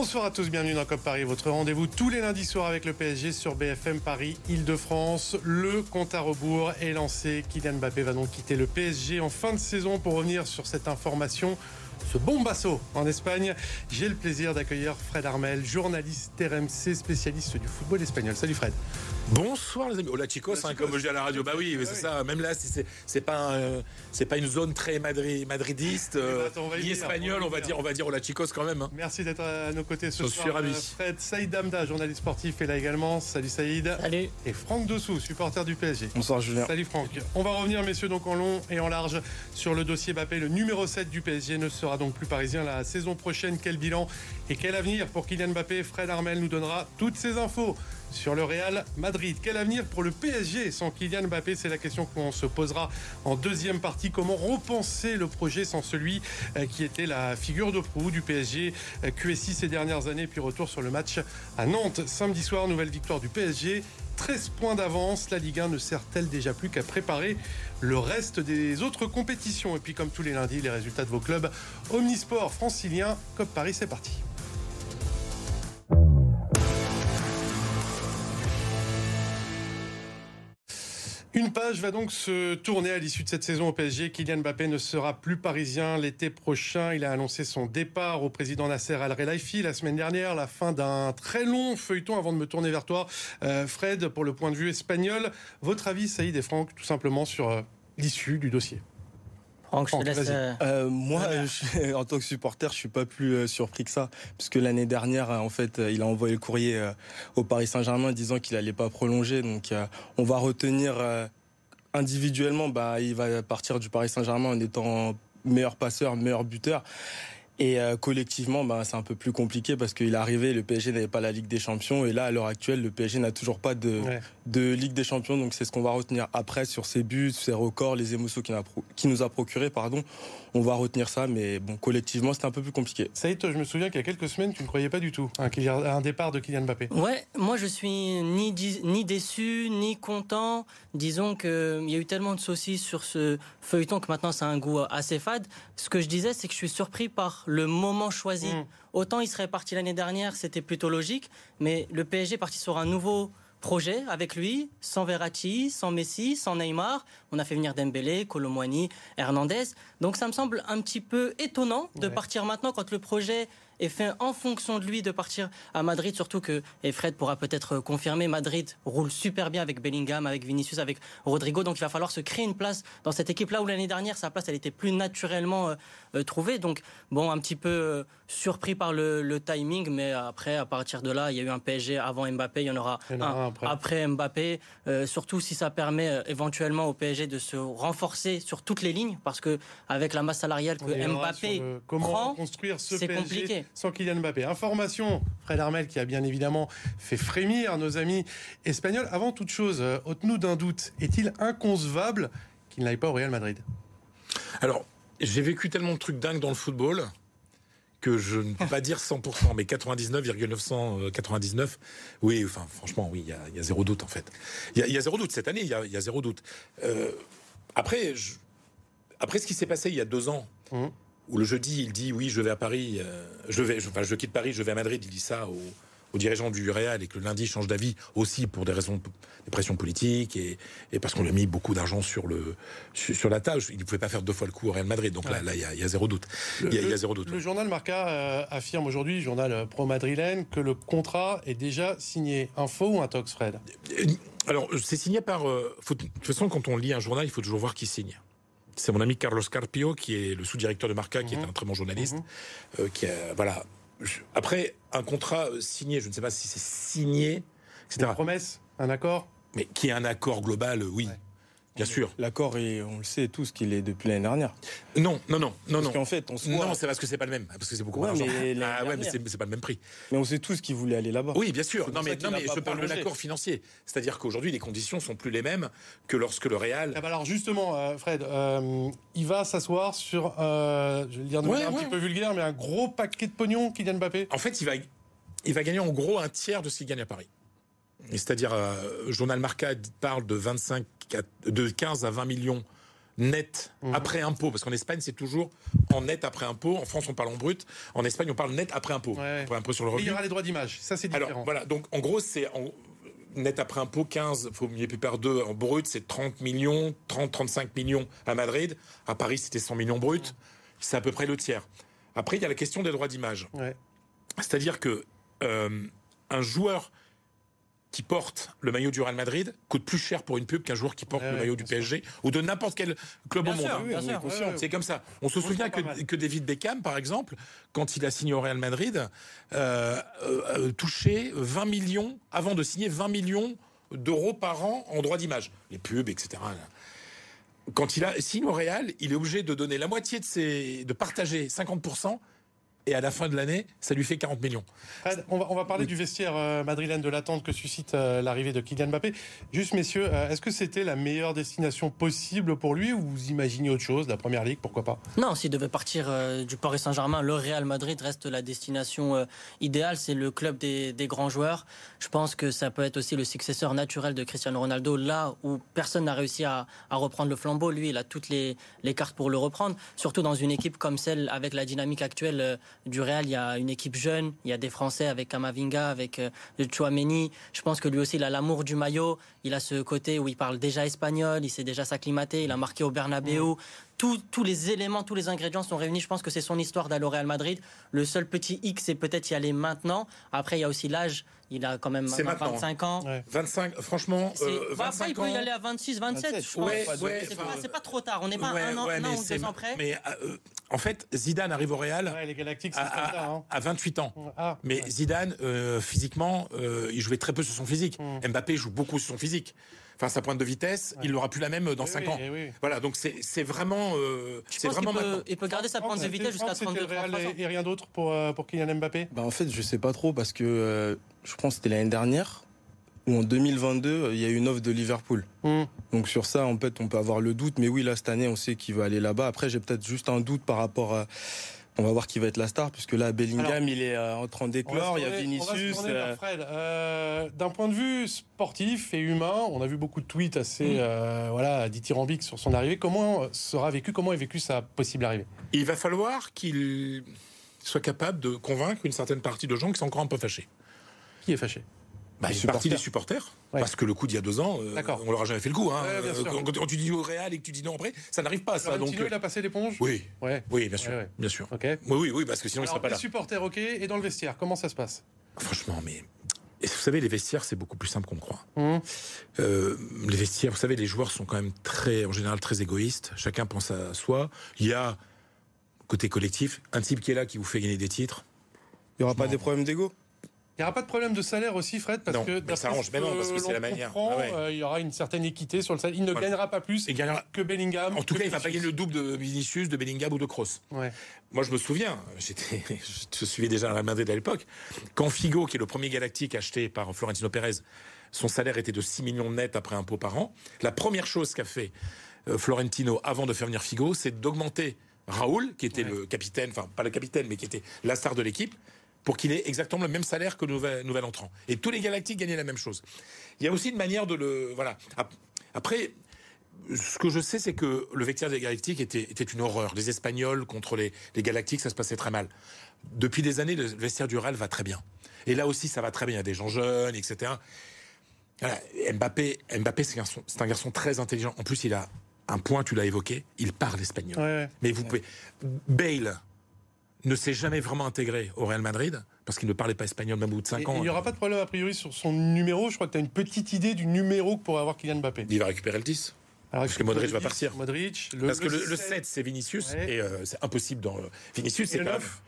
Bonsoir à tous, bienvenue dans COP Paris, votre rendez-vous tous les lundis soirs avec le PSG sur BFM Paris, Île-de-France. Le compte à rebours est lancé. Kylian Mbappé va donc quitter le PSG en fin de saison pour revenir sur cette information ce bombasso en Espagne. J'ai le plaisir d'accueillir Fred Armel, journaliste RMC, spécialiste du football espagnol. Salut Fred. Bonsoir les amis. Hola chicos, hein, comme je dis à la radio. Bah oui, c'est ça. Même là, c'est pas c'est pas une zone très madridiste, euh, eh ben, ni espagnole. On va dire, on va dire hola chicos quand même. Hein. Merci d'être à nos côtés ce je soir. Suis ravi. Euh, Fred Saïd Damda, journaliste sportif, est là également. Salut Saïd. Salut. Et Franck Dessous, supporter du PSG. Bonsoir Julien. Salut Franck. On va revenir messieurs donc en long et en large sur le dossier Mbappé. Le numéro 7 du PSG ne sera donc plus parisien la saison prochaine. Quel bilan et quel avenir pour Kylian Mbappé? Fred Armel nous donnera toutes ces infos sur le Real Madrid. Quel avenir pour le PSG sans Kylian Mbappé? C'est la question qu'on se posera en deuxième partie. Comment repenser le projet sans celui euh, qui était la figure de proue du PSG euh, QSI ces dernières années? Puis retour sur le match à Nantes samedi soir. Nouvelle victoire du PSG. 13 points d'avance. La Ligue 1 ne sert-elle déjà plus qu'à préparer le reste des autres compétitions? Et puis comme tous les lundis, les résultats de vos clubs Omnisport francilien, COP Paris, c'est parti. Une page va donc se tourner à l'issue de cette saison au PSG. Kylian Mbappé ne sera plus parisien l'été prochain. Il a annoncé son départ au président Nasser Al-Relaifi la semaine dernière, la fin d'un très long feuilleton avant de me tourner vers toi. Euh, Fred, pour le point de vue espagnol, votre avis, Saïd et Franck, tout simplement sur euh, l'issue du dossier euh, euh, moi, en tant que supporter, je suis pas plus euh, surpris que ça, puisque l'année dernière, en fait, il a envoyé le courrier au Paris Saint-Germain disant qu'il allait pas prolonger. Donc, on va retenir individuellement, bah, il va partir du Paris Saint-Germain en étant meilleur passeur, meilleur buteur. Et collectivement, bah, c'est un peu plus compliqué parce qu'il est arrivé, le PSG n'avait pas la Ligue des Champions. Et là, à l'heure actuelle, le PSG n'a toujours pas de, de Ligue des Champions. Donc c'est ce qu'on va retenir après sur ses buts, ses records, les émotions qu'il nous a procuré, pardon. On va retenir ça, mais bon, collectivement, c'était un peu plus compliqué. Saïd, je me souviens qu'il y a quelques semaines, tu ne croyais pas du tout hein, qu'il y a un départ de Kylian Mbappé. Ouais, moi je suis ni, ni déçu, ni content. Disons qu'il y a eu tellement de saucisses sur ce feuilleton que maintenant c'est un goût assez fade. Ce que je disais, c'est que je suis surpris par le moment choisi. Mmh. Autant il serait parti l'année dernière, c'était plutôt logique, mais le PSG est parti sur un nouveau projet avec lui, sans Verratti, sans Messi, sans Neymar. On a fait venir Dembélé, Colomwani, Hernandez. Donc ça me semble un petit peu étonnant de partir maintenant quand le projet est fait en fonction de lui de partir à Madrid, surtout que, et Fred pourra peut-être confirmer, Madrid roule super bien avec Bellingham, avec Vinicius, avec Rodrigo, donc il va falloir se créer une place dans cette équipe-là où l'année dernière, sa place, elle était plus naturellement euh, euh, trouvée. Donc, bon, un petit peu euh, surpris par le, timing, mais après, à partir de là, il y a eu un PSG avant Mbappé, il y en aura, un, après. Mbappé, surtout si ça permet éventuellement au PSG de se renforcer sur toutes les lignes, parce que avec la masse salariale que Mbappé ce c'est compliqué sans Kylian Mbappé. Information, Fred Armel qui a bien évidemment fait frémir nos amis espagnols. Avant toute chose, ôte-nous d'un doute, est-il inconcevable qu'il n'aille pas au Real Madrid? Alors, j'ai vécu tellement de trucs dingues dans le football que je ne peux pas dire 100%, mais 99,999, oui, enfin, franchement, oui, il y, a zéro doute, en fait. Il y, a zéro doute cette année, il y a, zéro doute. Euh, après, après ce qui s'est passé il y a deux ans, mmh où le jeudi, il dit oui, je vais à Paris, euh, je vais, enfin, je quitte Paris, je vais à Madrid. Il dit ça aux, dirigeants du Real et que le lundi il change d'avis aussi pour des raisons de pression politique et, parce qu'on lui a mis beaucoup d'argent sur le sur, la tâche. Il ne pouvait pas faire deux fois le coup au Real Madrid. Donc là, il y, a zéro doute. Il y, a zéro doute. Le journal Marca euh, affirme aujourd'hui, journal euh, pro madrilène, que le contrat est déjà signé. Un faux ou un tox, Fred Alors, c'est signé par. de toute façon, quand on lit un journal, il faut toujours voir qui signe c'est mon ami Carlos Carpio, qui est le sous-directeur de Marca, qui est mhm. un très bon journaliste, mhm. euh, qui a, voilà. Après, un contrat euh, signé, je ne sais pas si c'est signé, etc. Une promesse, un accord? Mais qui est un accord global, oui. Bien sûr. L'accord, on le sait tous qu'il est depuis l'année dernière. Non, non, non, non, parce qu'en fait, on se Non, c'est parce que c'est pas le même, parce que c'est beaucoup moins mais Ah ouais, mais c'est pas le même prix. Mais on sait tous qu'il voulait aller là-bas. Oui, bien sûr. Non, mais, non, mais je parle de l'accord financier. C'est-à-dire qu'aujourd'hui, les conditions sont plus les mêmes que lorsque le Real. Ah bah alors justement, euh, Fred, euh, il va s'asseoir sur, euh, je vais le dire de manière un petit peu vulgaire, mais un gros paquet de pognon, Kylian Mbappé. En fait, il va, il va gagner en gros un tiers de ce qu'il gagne à Paris. C'est-à-dire, Journal Marca parle de 25 de 15 à 20 millions net mhm. après impôt, parce qu'en Espagne c'est toujours en net après impôt. En France on parle en brut, en Espagne on parle net après impôt. Après impôt sur le revenu. il y aura les droits d'image, ça c'est différent. Alors voilà, donc en gros c'est net après impôt 15, faut plus par deux en brut, c'est 30 millions, 30 35 millions à Madrid. À Paris c'était 100 millions brut, c'est à peu près le tiers. Après il y a la question des droits d'image. C'est-à-dire que euh, un joueur qui porte le maillot du Real Madrid coûte plus cher pour une pub qu'un joueur qui porte le maillot du PSG ou de n'importe quel club au monde. c'est comme ça. On se souvient que, David Beckham, par exemple, quand il a signé au Real Madrid, euh, euh, touchait 20 millions, avant de signer 20 millions d'euros par an en droit d'image. Les pubs, etc. Quand il a signé au Real, il est obligé de donner la moitié de ses, de partager 50% et à la fin de l'année, ça lui fait 40 millions. on, va, on va parler du vestiaire euh, madrilène, de l'attente que suscite euh, l'arrivée de Kylian Mbappé. Juste, messieurs, euh, est-ce que c'était la meilleure destination possible pour lui ou vous imaginez autre chose, la Première Ligue, pourquoi pas? Non, s'il devait partir du Paris Saint-Germain, le Real Madrid reste la destination idéale. C'est le club des, des, grands joueurs. Je pense que ça peut être aussi le successeur naturel de Cristiano Ronaldo, là où personne n'a réussi à, à, reprendre le flambeau. Lui, il a toutes les, les cartes pour le reprendre, surtout dans une équipe comme celle avec la dynamique actuelle du Real, il y a une équipe jeune, il y a des Français avec Kamavinga, avec euh, Chouameni. Je pense que lui aussi, il a l'amour du maillot. Il a ce côté où il parle déjà espagnol, il sait déjà s'acclimater, il a marqué au Bernabeu. Tous, les éléments, tous les ingrédients sont réunis. Je pense que c'est son histoire d'aller au Real Madrid. Le seul petit X, c'est peut-être y aller maintenant. Après, il y a aussi l'âge. Il a quand même 25 ans. 25, franchement, euh, bah, après, il peut y aller à 26, 27. je ouais, c'est pas, trop tard. On n'est pas un an, un an ou deux ans près. Mais euh, en fait, Zidane arrive au Real les Galactiques, à, à, 28 ans. Ah, mais Zidane, euh, physiquement, euh, il jouait très peu sur son physique. Hmm. Mbappé joue beaucoup sur son physique. Enfin, sa pointe de vitesse, il n'aura plus la même dans 5 ans. Voilà, donc c'est vraiment. Euh, c'est vraiment il, peut, il peut garder sa pointe de vitesse jusqu'à 32 ans. Et rien d'autre pour, pour Kylian Mbappé? Bah, En fait, je sais pas trop parce que je pense que c'était l'année dernière où en 2022, il y a eu une offre de Liverpool. Hmm. Donc sur ça, en fait, on peut avoir le doute. Mais oui, là, cette année, on sait qu'il va aller là-bas. Après, j'ai peut-être juste un doute par rapport à... On va voir qui va être la star, puisque là, Bellingham, il est euh, en train d'éclore, il y a Vinicius. Euh, euh... D'un point de vue sportif et humain, on a vu beaucoup de tweets assez euh, voilà, dithyrambiques sur son arrivée. Comment sera vécu, comment est vécu sa possible arrivée? Il va falloir qu'il soit capable de convaincre une certaine partie de gens qui sont encore un peu fâchés. Qui est fâché? Bah, une partie des supporters, parce que le coup d'il y a deux ans, euh, on leur a jamais fait le coup. Hein. quand, tu dis au Real et que tu dis non après, ça n'arrive pas. Ça, donc, il a passé l'éponge? Oui, oui, bien sûr, bien sûr. Oui, oui, oui, parce que sinon il serait pas là. Les supporters, ok, et dans le vestiaire, comment ça se passe? Franchement, mais vous savez, les vestiaires, c'est beaucoup plus simple qu'on croit. Hum. Euh, les vestiaires, vous savez, les joueurs sont quand même très, en général, très égoïstes. Chacun pense à soi. Il y a côté collectif, un type qui est là qui vous fait gagner des titres. Il n'y aura pas des problèmes d'ego? Il n'y aura pas de problème de salaire aussi, Fred, parce que ça arrange, mais non, parce que c'est la manière. Ah euh, il y aura une certaine équité sur le salaire. Il ne gagnera pas plus que Bellingham. En tout cas, il va pas gagner le double de Vinicius, de Bellingham ou de Kroos. Moi, je me souviens, j'étais, je suivais déjà Real Madrid à l'époque, quand Figo, qui est le premier galactique acheté par Florentino Pérez, son salaire était de 6 millions net après impôt par an. La première chose qu'a fait euh, Florentino avant de faire venir Figo, c'est d'augmenter Raoul, qui était le capitaine, enfin pas le capitaine, mais qui était la star de l'équipe, pour qu'il ait exactement le même salaire que le nouvel, entrant. Et tous les Galactiques gagnaient la même chose. Il y a aussi une manière de le... Voilà. Après, ce que je sais, c'est que le vecteur des Galactiques était, une horreur. Les Espagnols contre les, Galactiques, ça se passait très mal. Depuis des années, le vestiaire du Real va très bien. Et là aussi, ça va très bien. Il y a des gens jeunes, etc. Mbappé, Mbappé c'est un, garçon très intelligent. En plus, il a un point, tu l'as évoqué, il parle espagnol. Mais vous pouvez... Bale, ne s'est jamais vraiment intégré au Real Madrid parce qu'il ne parlait pas espagnol même au bout de 5 ans. Il n'y aura pas de problème a priori sur son numéro. Je crois que tu as une petite idée du numéro que pourrait avoir Kylian Mbappé. Il va récupérer le 10. parce que Modric va partir. Modric, le, parce que le, 7, c'est Vinicius et euh, c'est impossible dans Vinicius. C'est le 9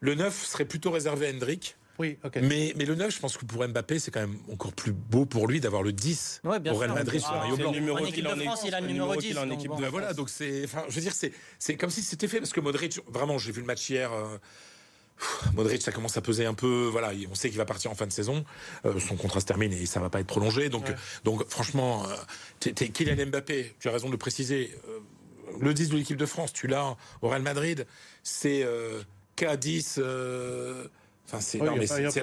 Le 9 serait plutôt réservé à Hendrik. Oui, ok. Mais, mais le 9, je pense que pour Mbappé, c'est quand même encore plus beau pour lui d'avoir le 10 ouais, au Real Madrid sur un blanc. Numéro en équipe de France, il a le numéro 10. En équipe de... Voilà, donc c'est, enfin, je veux dire, c'est, c'est comme si c'était fait parce que Modric, vraiment, j'ai vu le match hier. Euh, Modric, ça commence à peser un peu. Voilà, on sait qu'il va partir en fin de saison. Euh, son contrat se termine et ça va pas être prolongé. Donc, donc franchement, euh, t'es Kylian Mbappé. Tu as raison de le préciser. Euh, le 10 de l'équipe de France, tu l'as au Real Madrid. C'est K10. Enfin, c'est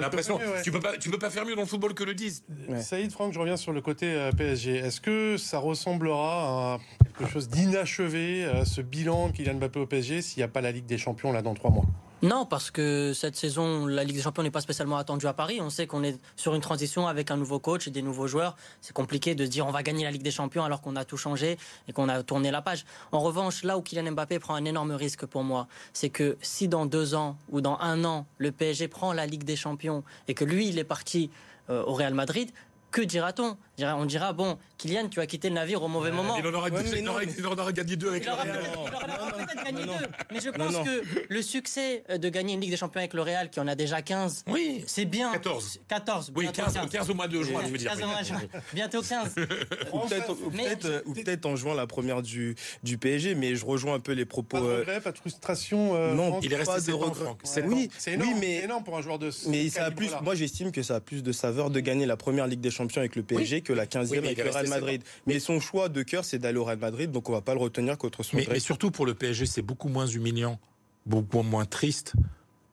l'impression. Tu peux pas, tu peux pas faire mieux dans le football que le 10. Saïd Franck, je reviens sur le côté PSG. Est-ce que ça ressemblera à quelque chose d'inachevé, euh, ce bilan de Kylian Mbappé au PSG, s'il n'y a pas la Ligue des Champions là dans trois mois? Non, parce que cette saison, la Ligue des Champions n'est pas spécialement attendue à Paris. On sait qu'on est sur une transition avec un nouveau coach et des nouveaux joueurs. C'est compliqué de dire on va gagner la Ligue des Champions alors qu'on a tout changé et qu'on a tourné la page. En revanche, là où Kylian Mbappé prend un énorme risque pour moi, c'est que si dans deux ans ou dans un an, le PSG prend la Ligue des Champions et que lui, il est parti euh, au Real Madrid, que dira-t-on? On dira, bon, Kylian, tu as quitté le navire au mauvais moment. Il en aura, gagné deux avec le Real. Il aura peut-être gagné deux. Mais je pense que le succès de gagner une Ligue des Champions avec le Real, qui en a déjà 15, oui. c'est bien. 14. 14. Oui, 15, 15, au mois de juin, je veux dire. 15 au mois de juin. Bientôt 15. ou peut-être en jouant la première du, du PSG, mais je rejoins un peu les propos. Pas de regret, pas de frustration. Euh, non, il est resté de regret. Oui, c'est énorme, mais, énorme pour un joueur de Mais ça a plus, moi j'estime que ça a plus de saveur de gagner la première Ligue des Champions avec le PSG que la 15e avec le Real Madrid. Mais son choix de cœur, c'est d'aller au Real Madrid, donc on va pas le retenir contre son mais, mais surtout pour le PSG, c'est beaucoup moins humiliant, beaucoup moins triste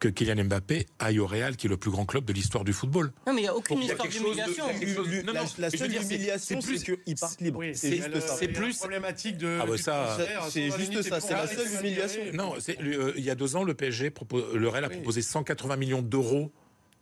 que Kylian Mbappé aille au Real, qui est le plus grand club de l'histoire du football. Non, mais il n'y a aucune histoire d'humiliation. La, seule humiliation, c'est qu'il parte libre. c'est juste ça. C'est plus problématique de. Ah bah ça, c'est juste ça. C'est la seule humiliation. Non, euh, il y a deux ans, le PSG, le Real a proposé 180 millions d'euros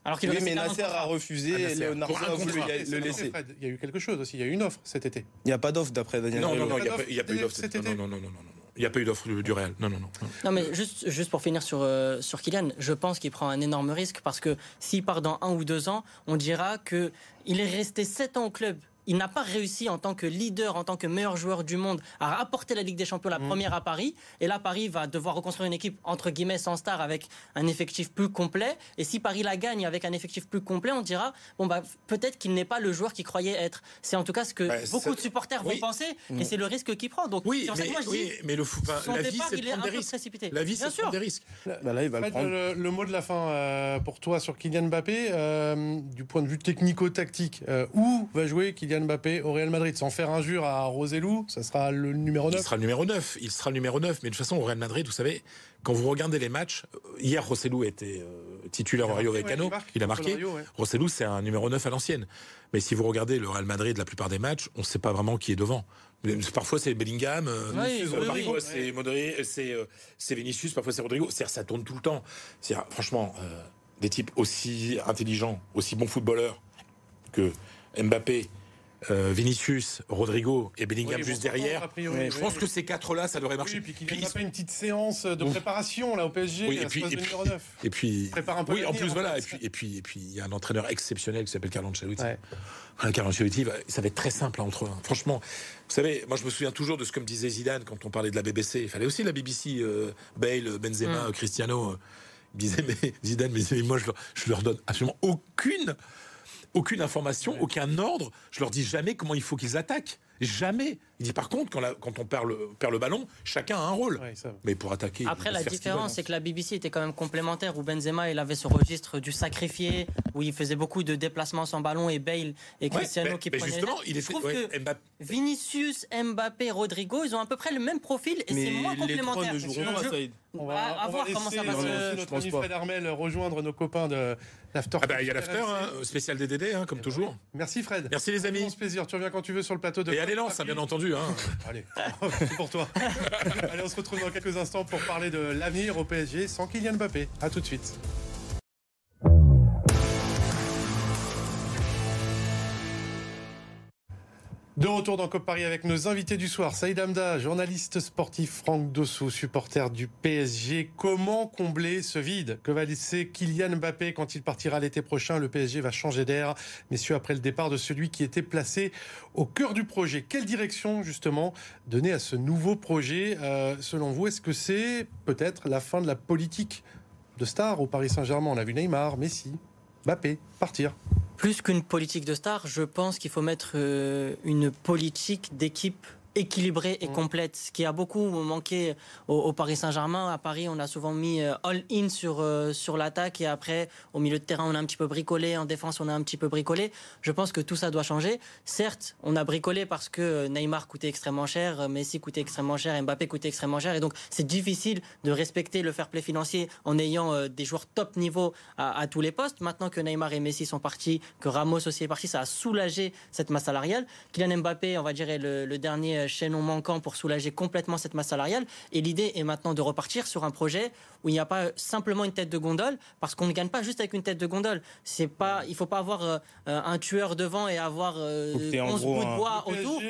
alors qu'il oui, mais Nasser a refusé, ah, Leonardo a voulu le laisser. Il y a eu quelque chose aussi, il y a eu une offre cet été. Il n'y a pas d'offre d'après Daniel. Non, non, non, il n'y a pas eu d'offre cet été. Non, non, non, non. Il n'y a pas eu d'offre du Real. Non, non, non. Non, mais juste, juste pour finir sur, euh, sur Kylian, je pense qu'il prend un énorme risque parce que s'il part dans un ou deux ans, on dira qu'il est resté sept ans au club il n'a pas réussi en tant que leader, en tant que meilleur joueur du monde, à rapporter la Ligue des Champions la mm. première à Paris. Et là, Paris va devoir reconstruire une équipe entre guillemets sans star avec un effectif plus complet. Et si Paris la gagne avec un effectif plus complet, on dira bon bah peut-être qu'il n'est pas le joueur qu'il croyait être. C'est en tout cas ce que bah, beaucoup de supporters vont penser, et mm. c'est le risque qu'il prend. Donc oui, mais, moi, je oui, mais le la vie c'est prendre des risques. Précipité. La vie c'est prendre des risques. Bah, là, il va le, mot de la fin euh, pour toi sur Kylian Mbappé, euh, du point de vue technico-tactique, euh, où va jouer Kylian Mbappé au Real Madrid sans faire injure à Roselou, ça sera le numéro 9 Il sera le numéro 9, il sera le numéro 9, mais de toute façon au Real Madrid, vous savez, quand vous regardez les matchs, euh, hier Rossellou était euh, titulaire au Rayo Vallecano, il, a marqué. Rossellou c'est un numéro 9 à l'ancienne. Mais si vous regardez le Real Madrid la plupart des matchs, on ne sait pas vraiment qui est devant. Parfois c'est Bellingham, euh, parfois c'est Vinicius, parfois c'est Rodrigo. ça tourne tout le temps. franchement, des types aussi intelligents, aussi bons footballeurs que Mbappé, euh, Vinicius, Rodrigo et Bellingham juste derrière. je pense que ces quatre-là, ça devrait marcher. Oui, puis qu'il n'a pas une petite séance de préparation là au PSG. et, puis, et, puis, 9. et puis, un peu oui, en plus voilà. Et puis, et puis, et puis, il y a un entraîneur exceptionnel qui s'appelle Carlo Ancelotti. Carlo Ancelotti, ça va être très simple entre eux. Franchement, vous savez, moi je me souviens toujours de ce que me disait Zidane quand on parlait de la BBC. Il fallait aussi la BBC, euh, Bale, Benzema, mm. Cristiano. Il disait mais Zidane, mais, moi je leur, je leur donne absolument aucune aucune information, aucun ordre. Je leur dis jamais comment il faut qu'ils attaquent. Jamais. Il dit par contre, quand, on perd le, perd le, ballon, chacun a un rôle. mais pour attaquer. Après, la différence, c'est que la BBC était quand même complémentaire, où Benzema, il avait ce registre du sacrifié, où il faisait beaucoup de déplacements sans ballon, et Bale et Cristiano qui prenaient. Justement, il est Je trouve que Vinicius, Mbappé, Rodrigo, ils ont à peu près le même profil, et c'est moins complémentaire. On va, voir comment ça va se. Notre ami Fred Armel rejoindre nos copains de l'After. Ah bah, il y a l'After, hein, spécial DDD, hein, comme toujours. Merci Fred. Merci les amis. plaisir. Tu reviens quand tu veux sur le plateau de. Et allez, lance, bien entendu. Hein. Allez, c'est pour toi. allez, on se retrouve dans quelques instants pour parler de l'avenir au PSG sans Kylian Mbappé. À tout de suite. De retour dans Cop Paris avec nos invités du soir. Saïd Hamda, journaliste sportif, Franck Dossou, supporter du PSG. Comment combler ce vide que va laisser Kylian Mbappé quand il partira l'été prochain? Le PSG va changer d'air, messieurs, après le départ de celui qui était placé au cœur du projet. Quelle direction, justement, donner à ce nouveau projet? Euh, Selon vous, est-ce que c'est peut-être la fin de la politique de star au Paris Saint-Germain? On a vu Neymar, Messi, Mbappé partir. Plus qu'une politique de star, je pense qu'il faut mettre euh, une politique d'équipe équilibrée et mm. complète, ce qui a beaucoup manqué au, Paris Saint-Germain. À Paris, on a souvent mis euh, all-in sur, euh, sur l'attaque et après, au milieu de terrain, on a un petit peu bricolé, en défense, on a un petit peu bricolé. Je pense que tout ça doit changer. Certes, on a bricolé parce que Neymar coûtait extrêmement cher, Messi coûtait extrêmement cher, Mbappé coûtait extrêmement cher et donc c'est difficile de respecter le fair play financier en ayant euh, des joueurs top niveau à, tous les postes. Maintenant que Neymar et Messi sont partis, que Ramos aussi est parti, ça a soulagé cette masse salariale. Kylian Mbappé, on va dire, est le, le dernier chaînon manquant pour soulager complètement cette masse salariale. Et l'idée est maintenant de repartir sur un projet où il n'y a pas simplement une tête de gondole, parce qu'on ne gagne pas juste avec une tête de gondole. C'est pas, il faut pas avoir euh, un tueur devant et avoir 11 bouts de bois autour,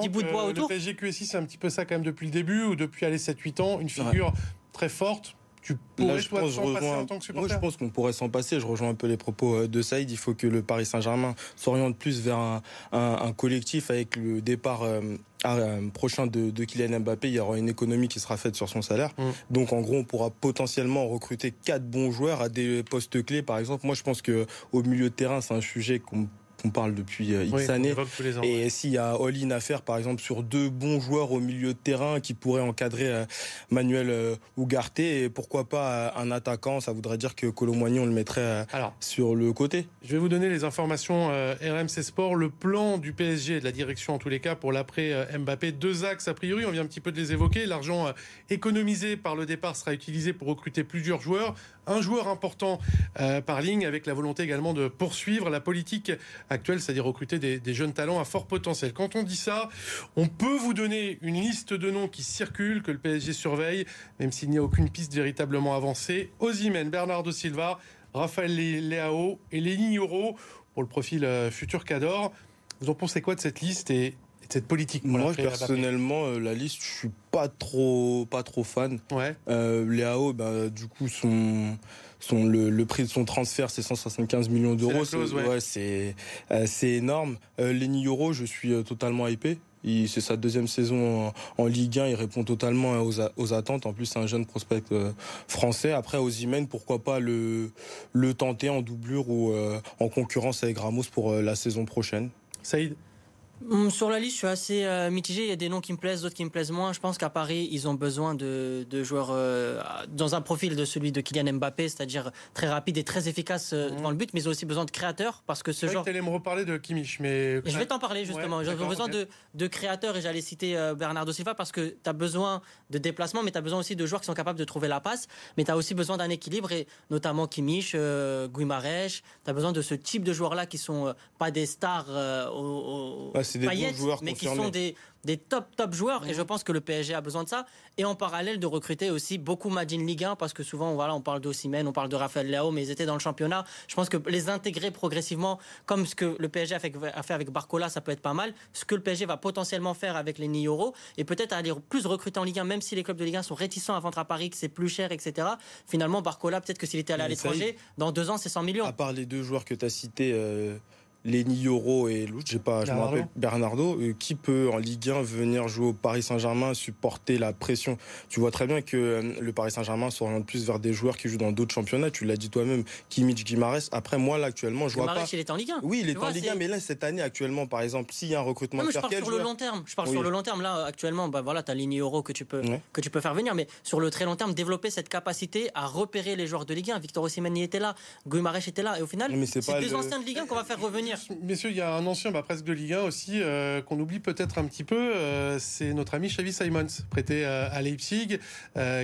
10 bouts de bois autour. Le PSG QSI, c'est un petit peu ça quand même depuis le début, ou depuis aller 7-8 ans, une figure très forte tu pourrais je pense, en tant que supporter Moi, je pense qu'on pourrait s'en passer. Je rejoins un peu les propos euh, de Saïd. Il faut que le Paris Saint-Germain s'oriente plus vers un, collectif avec le départ euh, euh, prochain de, Kylian Mbappé. Il y aura une économie qui sera faite sur son salaire. Mm. Donc, en gros, on pourra potentiellement recruter quatre bons joueurs à des postes clés, par exemple. Moi, je pense que au milieu de terrain, c'est un sujet qu'on on parle depuis euh, X années. et s'il y a all-in à faire, par exemple, sur deux bons joueurs au milieu de terrain qui pourraient encadrer euh, Manuel euh, Ugarte, et pourquoi pas un attaquant, ça voudrait dire que Colomboigny, on le mettrait sur le côté. Je vais vous donner les informations RMC Sport, le plan du PSG et de la direction en tous les cas pour l'après Mbappé. Deux axes, a priori, on vient un petit peu de les évoquer. L'argent économisé par le départ sera utilisé pour recruter plusieurs joueurs un joueur important euh, par ligne, avec la volonté également de poursuivre la politique actuelle, c'est-à-dire recruter des, jeunes talents à fort potentiel. Quand on dit ça, on peut vous donner une liste de noms qui circulent, que le PSG surveille, même s'il n'y a aucune piste véritablement avancée. Ozymen, Bernardo Silva, Raphaël Leao et Léni Euro pour le profil euh, futur Cador. Vous en pensez quoi de cette liste cette politique Moi, personnellement, euh, la liste, je suis pas trop, pas trop fan. Ouais. Euh, Léao, bah, du coup, son, son, le, prix de son transfert, c'est 175 millions d'euros. C'est ouais. c'est énorme. Euh, Lenny Euro, je suis euh, totalement hypé. C'est sa deuxième saison en, Ligue 1. Il répond totalement aux, aux attentes. En plus, c'est un jeune prospect euh, français. Après, aux Imen, pourquoi pas le, le tenter en doublure ou en concurrence avec Ramos pour la saison prochaine Saïd sur la liste, je suis assez euh, mitigé. Il y a des noms qui me plaisent, d'autres qui me plaisent moins. Je pense qu'à Paris, ils ont besoin de, joueurs euh, dans un profil de celui de Kylian Mbappé, c'est-à-dire très rapide et très efficace euh, mhm. dans le but, mais ils ont aussi besoin de créateurs parce que ce genre. Tu allais me reparler de Kimmich, mais. je vais t'en parler justement. J'ai besoin de, créateurs et j'allais citer Bernardo Silva parce que tu as besoin de déplacement, mais tu as besoin aussi de joueurs qui sont capables de trouver la passe, mais tu as aussi besoin d'un équilibre et notamment Kimmich, euh, Guimarães. Tu as besoin de ce type de joueurs-là qui sont pas des stars au, c'est des bons joueurs mais qui sont des, des top top joueurs. Et je pense que le PSG a besoin de ça. Et en parallèle de recruter aussi beaucoup Madine Ligue 1 parce que souvent voilà on parle d'Ossimène on parle de Raphaël Leao mais ils étaient dans le championnat. Je pense que les intégrer progressivement comme ce que le PSG a fait, a fait avec Barcola ça peut être pas mal. Ce que le PSG va potentiellement faire avec les Nioro et peut-être aller plus recruter en Ligue 1 même si les clubs de Ligue 1 sont réticents à vendre à Paris que c'est plus cher etc finalement Barcola peut-être que s'il était allé à l'étranger dans deux ans c'est 100 millions. À part les deux joueurs que tu as cités euh, Lenny Yoro et l'autre, j'ai pas, je me rappelle Bernardo, euh, qui peut en Ligue 1 venir jouer au Paris Saint-Germain, supporter la pression? Tu vois très bien que euh, le Paris Saint-Germain s'oriente plus vers des joueurs qui jouent dans d'autres championnats. Tu l'as dit toi-même, Kimmich, Guimarães. Après moi là actuellement, je vois pas. il est en Ligue 1. Oui, il est en Ligue 1, mais là cette année actuellement, par exemple, s'il y a un recrutement, non, mais je parle sur le long terme. Je parle sur le long terme. Là actuellement, bah voilà, t'as Lenny Yoro que tu peux que tu peux faire venir, mais sur le très long terme, développer cette capacité à repérer les joueurs de Ligue 1. Victor Osimhen était là, Guimarães était là, et au final, c'est deux anciens de Ligue 1 qu'on va faire revenir. Messieurs, il y a un ancien bah, presque de Ligue 1 aussi euh, qu'on oublie peut-être un petit peu, euh, c'est notre ami Xavi Simons, prêté euh, à Leipzig,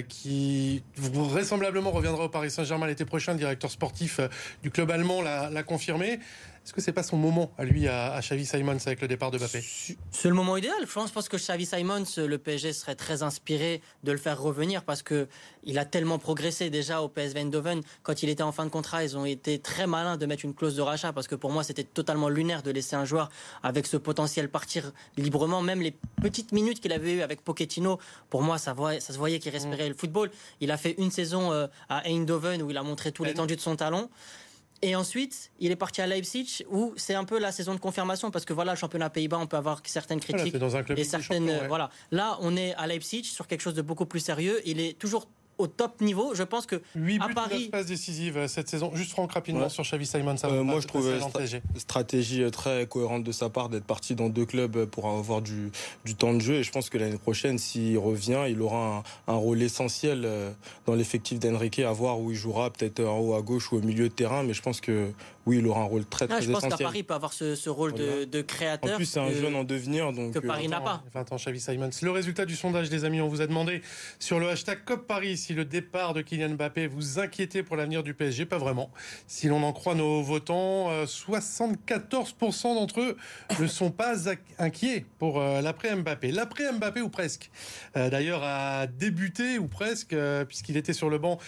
qui vraisemblablement reviendra au Paris Saint-Germain l'été prochain. Directeur sportif du club allemand l'a confirmé. Est-ce que c'est pas son moment à lui, à, Xavi Simons, avec le départ de Mbappé? C'est le moment idéal. Je pense que Xavi Simons, le PSG serait très inspiré de le faire revenir parce que il a tellement progressé déjà au PSV Eindhoven. Quand il était en fin de contrat, ils ont été très malins de mettre une clause de rachat parce que pour moi, c'était totalement lunaire de laisser un joueur avec ce potentiel partir librement. Même les petites minutes qu'il avait eues avec Pochettino, pour moi, ça, ça se voyait qu'il respirait mm. le football. Il a fait une saison euh, à Eindhoven où il a montré tout l'étendue de son talent. Et ensuite, il est parti à Leipzig où c'est un peu la saison de confirmation parce que voilà, le championnat Pays-Bas, on peut avoir certaines critiques dans un club et certaines voilà. Là, on est à Leipzig sur quelque chose de beaucoup plus sérieux. Il est toujours au top niveau. Je pense que 8 buts, à Paris, passes décisives euh, cette saison. Juste Franck rapidement sur Xavi Simon. Ça euh, moi, je trouve stratégie euh, très cohérente de sa part d'être parti dans deux clubs pour avoir du, du temps de jeu. Et je pense que l'année prochaine, s'il revient, il aura un, rôle essentiel dans l'effectif d'Enrique, à voir où il jouera, peut-être en haut à gauche ou au milieu de terrain. Mais je pense que oui, il aura un rôle très, ah, très essentiel. Je pense qu'à Paris peut avoir ce, rôle de, créateur. En plus, c'est un jeune en devenir. Donc, que Paris n'a pas. 20 ans, Xavi Simons. Le résultat du sondage, les amis, on vous a demandé sur le hashtag COP Paris si le départ de Kylian Mbappé vous inquiétait pour l'avenir du PSG. Pas vraiment. Si l'on en croit nos votants, 74% d'entre eux ne sont pas inquiets pour l'après Mbappé. L'après Mbappé ou presque. D'ailleurs, a débuté ou presque, puisqu'il était sur le banc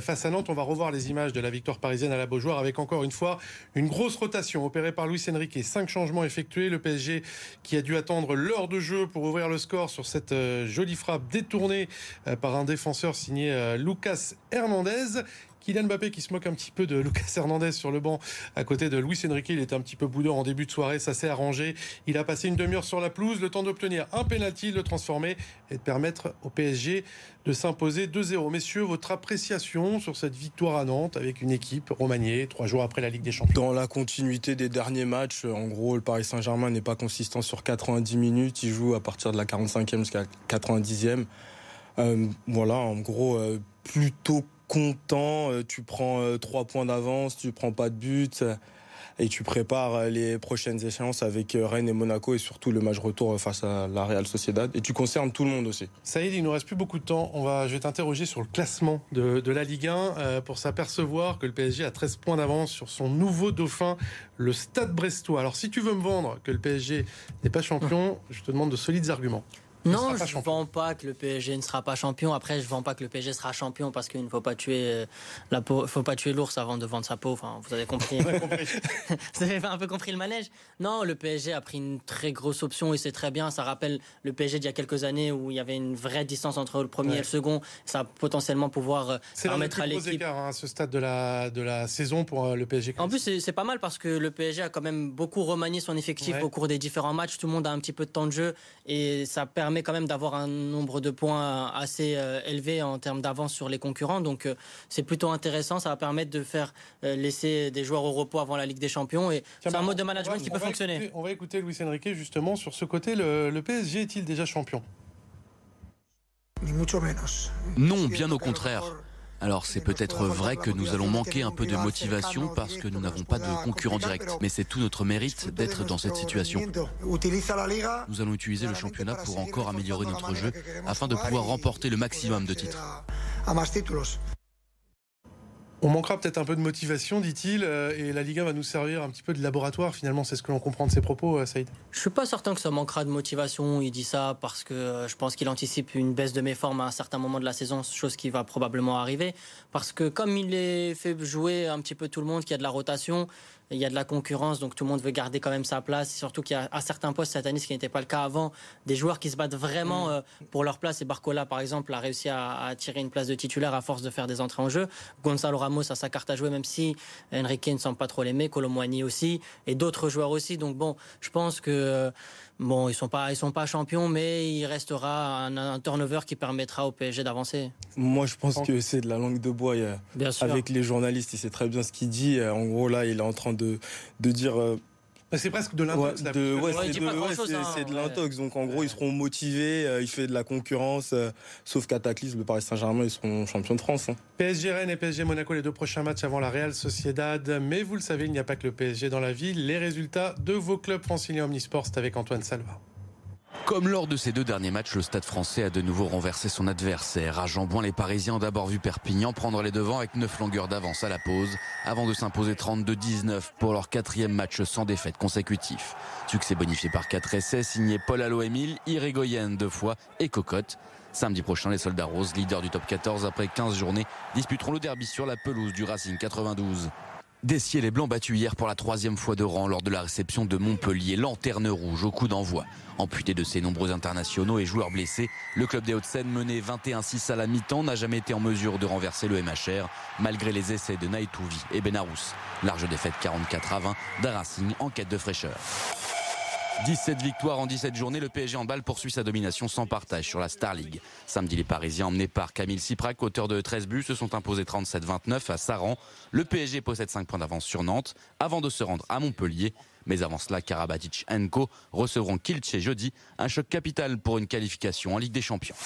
face à Nantes. On va revoir les images de la victoire parisienne à la Beaujoire avec encore une fois une grosse rotation opérée par Luis Enrique. Cinq changements effectués. Le PSG qui a dû attendre l'heure de jeu pour ouvrir le score sur cette euh, jolie frappe détournée euh, par un défenseur signé euh, Lucas Hernandez. Kylian Mbappé qui se moque un petit peu de Lucas Hernandez sur le banc à côté de Luis Enrique. Il était un petit peu boudeur en début de soirée, ça s'est arrangé. Il a passé une demi-heure sur la pelouse, le temps d'obtenir un penalty, de le transformer et de permettre au PSG de s'imposer 2-0. Messieurs, votre appréciation sur cette victoire à Nantes avec une équipe remaniée trois jours après la Ligue des Champions? Dans la continuité des derniers matchs, en gros, le Paris Saint-Germain n'est pas consistant sur 90 minutes. Il joue à partir de la 45e jusqu'à 90e. Euh, voilà, en gros, euh, plutôt content, euh, tu prends euh, trois points d'avance, tu prends pas de but euh, et tu prépares les prochaines échéances avec Rennes et Monaco et surtout le match retour face à la Real Sociedad et tu concernes tout le monde aussi. Saïd, il nous reste plus beaucoup de temps. On va, je vais t'interroger sur le classement de, la Ligue 1 pour s'apercevoir que le PSG a 13 points d'avance sur son nouveau dauphin, le Stade Brestois. Alors si tu veux me vendre que le PSG n'est pas champion, je te demande de solides arguments. Non, je ne vends pas que le PSG ne sera pas champion. Après, je ne vends pas que le PSG sera champion parce qu'il ne faut pas tuer euh, la peau, faut pas tuer l'ours avant de vendre sa peau. Enfin, vous avez compris. vous avez un peu compris le manège. Non, le PSG a pris une très grosse option et c'est très bien. Ça rappelle le PSG d'il y a quelques années où il y avait une vraie distance entre le premier et le second. Ça va potentiellement pouvoir euh, permettre à l'équipe. Hein, à ce stade de la de la saison pour euh, le PSG. En plus, c'est pas mal parce que le PSG a quand même beaucoup remanié son effectif au cours des différents matchs. Tout le monde a un petit peu de temps de jeu et ça permet quand même d'avoir un nombre de points assez euh, élevé en termes d'avance sur les concurrents. Donc euh, c'est plutôt intéressant. Ça va permettre de faire euh, laisser des joueurs au repos avant la Ligue des Champions. Et c'est un mode de management qui peut fonctionner. on va écouter Luis Enrique justement sur ce côté. Le, le PSG est-il déjà champion? Non, bien au contraire. Alors c'est peut-être vrai que nous allons manquer un peu de motivation parce que nous n'avons pas de concurrent direct, mais c'est tout notre mérite d'être dans cette situation. Nous allons utiliser le championnat pour encore améliorer notre jeu afin de pouvoir remporter le maximum de titres. On manquera peut-être un peu de motivation, dit-il, euh, et la Ligue 1 va nous servir un petit peu de laboratoire, finalement, c'est ce que l'on comprend de ses propos, euh, Saïd. Je suis pas certain que ça manquera de motivation, il dit ça parce que euh, je pense qu'il anticipe une baisse de mes formes à un certain moment de la saison, chose qui va probablement arriver, parce que comme il est fait jouer un petit peu tout le monde, qu'il y a de la rotation, il y a de la concurrence, donc tout le monde veut garder quand même sa place. Surtout qu'il y a à certains postes cette année, ce qui n'était pas le cas avant, des joueurs qui se battent vraiment mm. euh, pour leur place. Et Barcola, par exemple, a réussi à, tirer une place de titulaire à force de faire des entrées en jeu. Gonzalo Ramos a sa carte à jouer, même si Enrique ne semble pas trop l'aimer. Colomboigny aussi, et d'autres joueurs aussi. Donc bon, je pense que euh, Bon, ils sont pas, ils sont pas champions, mais il restera un, turnover qui permettra au PSG d'avancer. Moi, je pense que c'est de la langue de bois. Bien sûr. Avec les journalistes, il sait très bien ce qu'il dit. En gros, là, il est en train de, de dire euh, c'est presque de l'intox. c'est de, l'intox. Donc en gros, ils seront motivés. Euh, il fait de la concurrence. Euh, sauf Cataclysme, le Paris Saint-Germain, ils seront champions de France. Hein. PSG Rennes et PSG Monaco, les deux prochains matchs avant la Real Sociedad. Mais vous le savez, il n'y a pas que le PSG dans la ville. Les résultats de vos clubs franciliens Omnisport, c'est avec Antoine Salva. Comme lors de ces deux derniers matchs, le Stade français a de nouveau renversé son adversaire. À Jambouin, les Parisiens ont d'abord vu Perpignan prendre les devants avec 9 longueurs d'avance à la pause, avant de s'imposer 32-19 pour leur quatrième match sans défaite consécutif. Succès bonifié par 4 essais, signé Paul Allo-Emile, Irigoyen deux fois et Cocotte. Samedi prochain, les soldats roses, leaders du top 14 après 15 journées, disputeront le derby sur la pelouse du Racing 92. Dessier les Blancs battus hier pour la troisième fois de rang lors de la réception de Montpellier, lanterne rouge au coup d'envoi. Amputé de ses nombreux internationaux et joueurs blessés, le club des Hauts-de-Seine mené 21-6 à la mi-temps n'a jamais été en mesure de renverser le MHR malgré les essais de Naïtouvi et Benarous. Large défaite 44 à 20 d'un en quête de fraîcheur. 17 victoires en 17 journées, le PSG en balle poursuit sa domination sans partage sur la Star League. Samedi, les Parisiens emmenés par Camille Siprac, auteur de 13 buts, se sont imposés 37-29 à Saran. Le PSG possède 5 points d'avance sur Nantes avant de se rendre à Montpellier. Mais avant cela, Karabatic et Co recevront Kielce jeudi, un choc capital pour une qualification en Ligue des Champions.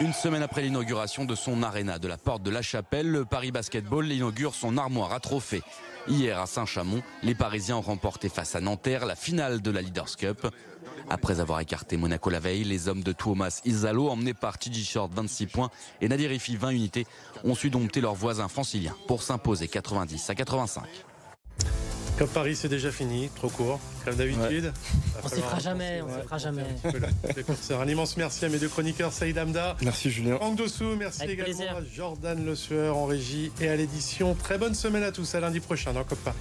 Une semaine après l'inauguration de son aréna de la porte de la Chapelle, le Paris Basketball inaugure son armoire à trophées. Hier à Saint-Chamond, les Parisiens ont remporté face à Nanterre la finale de la Leaders Cup. Après avoir écarté Monaco la veille, les hommes de Thomas Isalo, emmenés par Tiji Short 26 points et Nadir Ifi 20 unités, ont su dompter leurs voisins franciliens pour s'imposer 90 à 85. Comme Paris, c'est déjà fini, trop court, comme d'habitude. Ouais. On s'y fera jamais, on s'y fera jamais. Un, un immense merci à mes deux chroniqueurs, Saïd Amda. Merci Julien. En dessous, merci également à Jordan Le Sueur en régie et à l'édition. Très bonne semaine à tous, à lundi prochain dans Comme Paris.